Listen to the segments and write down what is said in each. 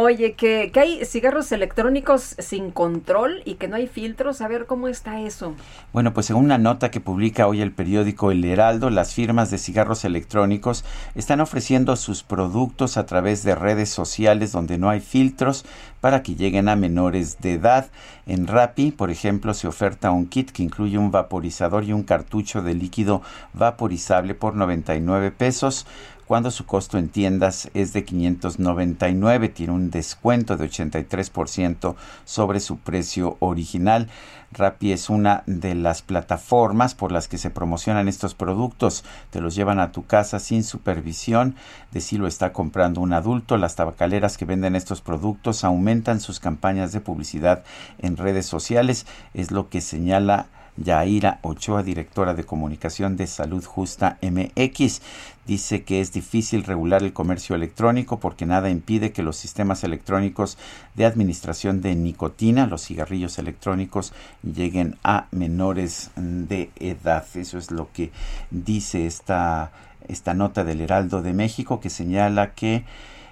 Oye, que, que hay cigarros electrónicos sin control y que no hay filtros. A ver cómo está eso. Bueno, pues según una nota que publica hoy el periódico El Heraldo, las firmas de cigarros electrónicos están ofreciendo sus productos a través de redes sociales donde no hay filtros para que lleguen a menores de edad. En Rappi, por ejemplo, se oferta un kit que incluye un vaporizador y un cartucho de líquido vaporizable por 99 pesos cuando su costo en tiendas es de 599, tiene un descuento de 83% sobre su precio original. Rappi es una de las plataformas por las que se promocionan estos productos. Te los llevan a tu casa sin supervisión de si lo está comprando un adulto. Las tabacaleras que venden estos productos aumentan sus campañas de publicidad en redes sociales. Es lo que señala Yaira Ochoa, directora de comunicación de Salud Justa MX. Dice que es difícil regular el comercio electrónico porque nada impide que los sistemas electrónicos de administración de nicotina, los cigarrillos electrónicos, lleguen a menores de edad. Eso es lo que dice esta, esta nota del Heraldo de México que señala que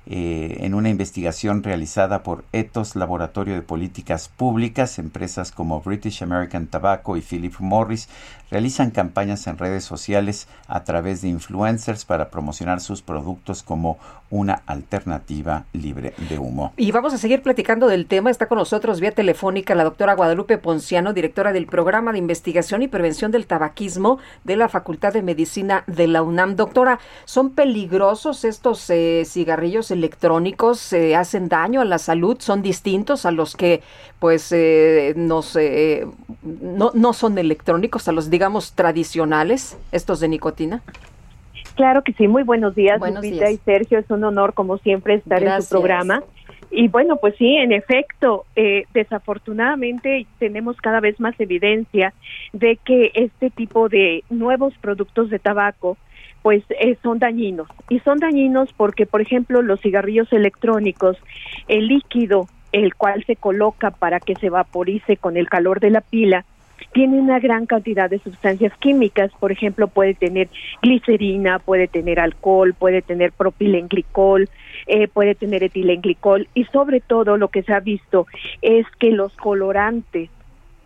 eh, en una investigación realizada por Ethos Laboratorio de Políticas Públicas, empresas como British American Tobacco y Philip Morris realizan campañas en redes sociales a través de influencers para promocionar sus productos como una alternativa libre de humo. Y vamos a seguir platicando del tema. Está con nosotros vía telefónica la doctora Guadalupe Ponciano, directora del Programa de Investigación y Prevención del Tabaquismo de la Facultad de Medicina de la UNAM. Doctora, ¿son peligrosos estos eh, cigarrillos electrónicos? ¿Se hacen daño a la salud? ¿Son distintos a los que pues eh, nos, eh, no, no son electrónicos, a los digamos tradicionales, estos de nicotina? Claro que sí, muy buenos días, Buenos Lupita días. y Sergio, es un honor como siempre estar en su programa. Y bueno, pues sí, en efecto, eh, desafortunadamente tenemos cada vez más evidencia de que este tipo de nuevos productos de tabaco pues eh, son dañinos. Y son dañinos porque, por ejemplo, los cigarrillos electrónicos, el líquido, el cual se coloca para que se vaporice con el calor de la pila, tiene una gran cantidad de sustancias químicas, por ejemplo, puede tener glicerina, puede tener alcohol, puede tener propilenglicol, eh, puede tener etilenglicol y sobre todo lo que se ha visto es que los colorantes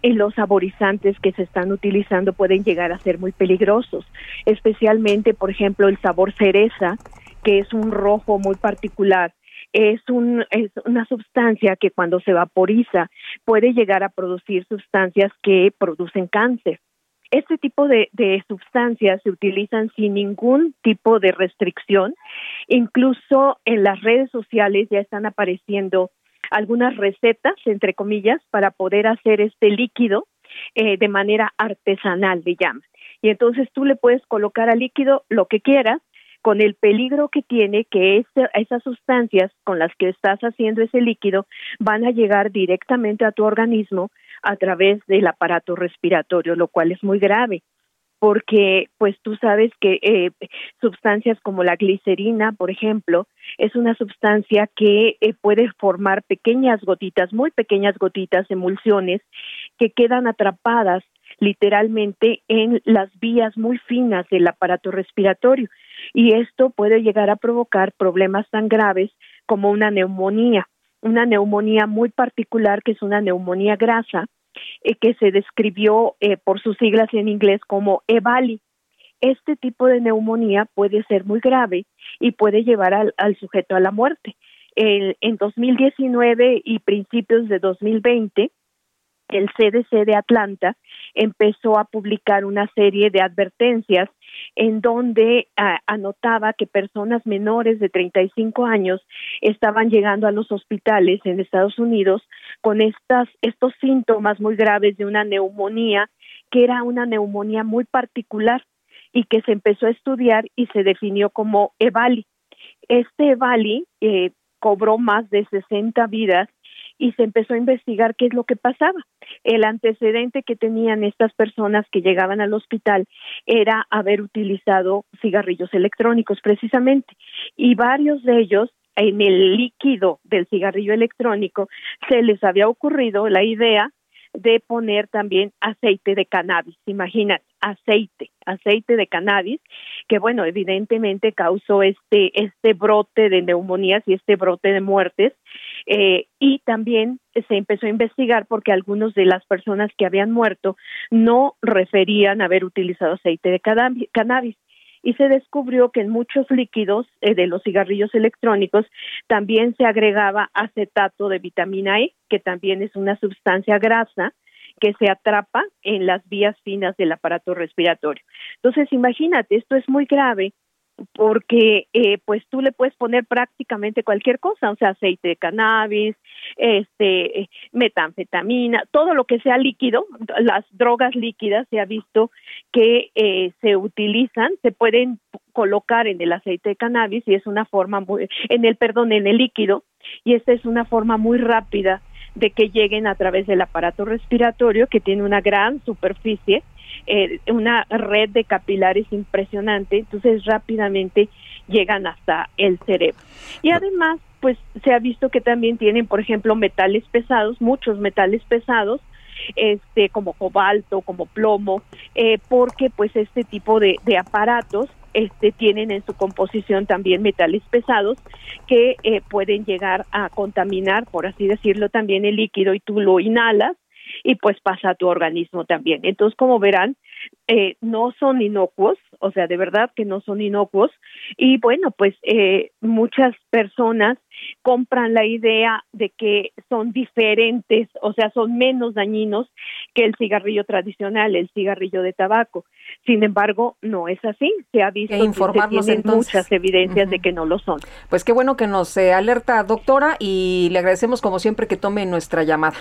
y los saborizantes que se están utilizando pueden llegar a ser muy peligrosos, especialmente, por ejemplo, el sabor cereza, que es un rojo muy particular es, un, es una sustancia que cuando se vaporiza puede llegar a producir sustancias que producen cáncer. Este tipo de sustancias se utilizan sin ningún tipo de restricción. Incluso en las redes sociales ya están apareciendo algunas recetas, entre comillas, para poder hacer este líquido eh, de manera artesanal, le llaman. Y entonces tú le puedes colocar al líquido lo que quieras con el peligro que tiene que ese- esas sustancias con las que estás haciendo ese líquido van a llegar directamente a tu organismo a través del aparato respiratorio, lo cual es muy grave porque pues tú sabes que eh, sustancias como la glicerina, por ejemplo, es una sustancia que eh, puede formar pequeñas gotitas, muy pequeñas gotitas, emulsiones, que quedan atrapadas literalmente en las vías muy finas del aparato respiratorio. Y esto puede llegar a provocar problemas tan graves como una neumonía, una neumonía muy particular que es una neumonía grasa eh, que se describió eh, por sus siglas en inglés como EVALI. Este tipo de neumonía puede ser muy grave y puede llevar al, sujeto a la muerte. El- en 2019 y principios de 2020, el CDC de Atlanta empezó a publicar una serie de advertencias en donde ah, anotaba que personas menores de 35 años estaban llegando a los hospitales en Estados Unidos con estas estos síntomas muy graves de una neumonía que era una neumonía muy particular y que se empezó a estudiar y se definió como EVALI. Este Bali eh, cobró más de 60 vidas y se empezó a investigar qué es lo que pasaba. El antecedente que tenían estas personas que llegaban al hospital era haber utilizado cigarrillos electrónicos precisamente y varios de ellos en el líquido del cigarrillo electrónico se les había ocurrido la idea de poner también aceite de cannabis. Imagínate, aceite, aceite de cannabis, que bueno, evidentemente causó este, este brote de neumonías y este brote de muertes. Eh, y también se empezó a investigar porque algunos de las personas que habían muerto no referían haber utilizado aceite de cannabis y se descubrió que en muchos líquidos eh, de los cigarrillos electrónicos también se agregaba acetato de vitamina E, que también es una sustancia grasa que se atrapa en las vías finas del aparato respiratorio. Entonces, imagínate, esto es muy grave porque eh, pues tú le puedes poner prácticamente cualquier cosa, o sea, aceite de cannabis, este, metanfetamina, todo lo que sea líquido, las drogas líquidas se ha visto que eh, se utilizan, se pueden colocar en el aceite de cannabis y es una forma muy, en el perdón, en el líquido y esta es una forma muy rápida de que lleguen a través del aparato respiratorio que tiene una gran superficie eh, una red de capilares impresionante, entonces rápidamente llegan hasta el cerebro. Y además, pues se ha visto que también tienen, por ejemplo, metales pesados, muchos metales pesados, este como cobalto, como plomo, eh, porque pues este tipo de, de aparatos este, tienen en su composición también metales pesados que eh, pueden llegar a contaminar, por así decirlo, también el líquido y tú lo inhalas y pues pasa a tu organismo también. Entonces, como verán, eh, no son inocuos, o sea, de verdad que no son inocuos. Y bueno, pues eh, muchas personas compran la idea de que son diferentes, o sea, son menos dañinos que el cigarrillo tradicional, el cigarrillo de tabaco. Sin embargo, no es así. Se ha visto que se muchas evidencias de que no lo son. Pues qué bueno que nos eh, alerta, doctora, y le agradecemos como siempre que tome nuestra llamada.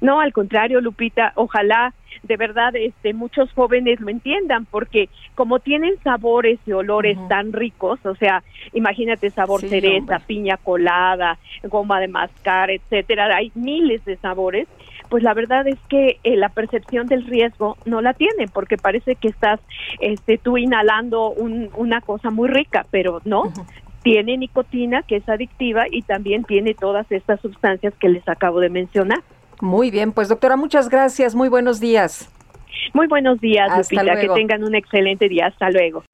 No, al contrario, Lupita, ojalá de verdad este muchos jóvenes lo entiendan porque como tienen sabores y olores tan ricos, o sea, imagínate sabor cereza, piña colada, goma de mascar, etcétera, hay miles de sabores pues la verdad es que eh, la percepción del riesgo no la tienen porque parece que estás este tú inhalando una cosa muy rica, pero no, tiene nicotina que es adictiva y también tiene todas estas sustancias que les acabo de mencionar. Muy bien, pues doctora, muchas gracias. Muy buenos días. Muy buenos días, Hasta Lupita. Que tengan un excelente día. Hasta luego.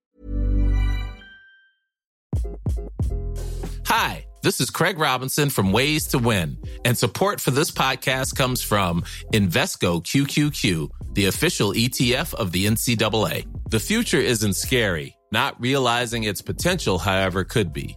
Hi, this is Craig Robinson from Ways to Win, and support for this podcast comes from Invesco QQQ, the official ETF of the NCAA. The future isn't scary. Not realizing its potential, however, could be.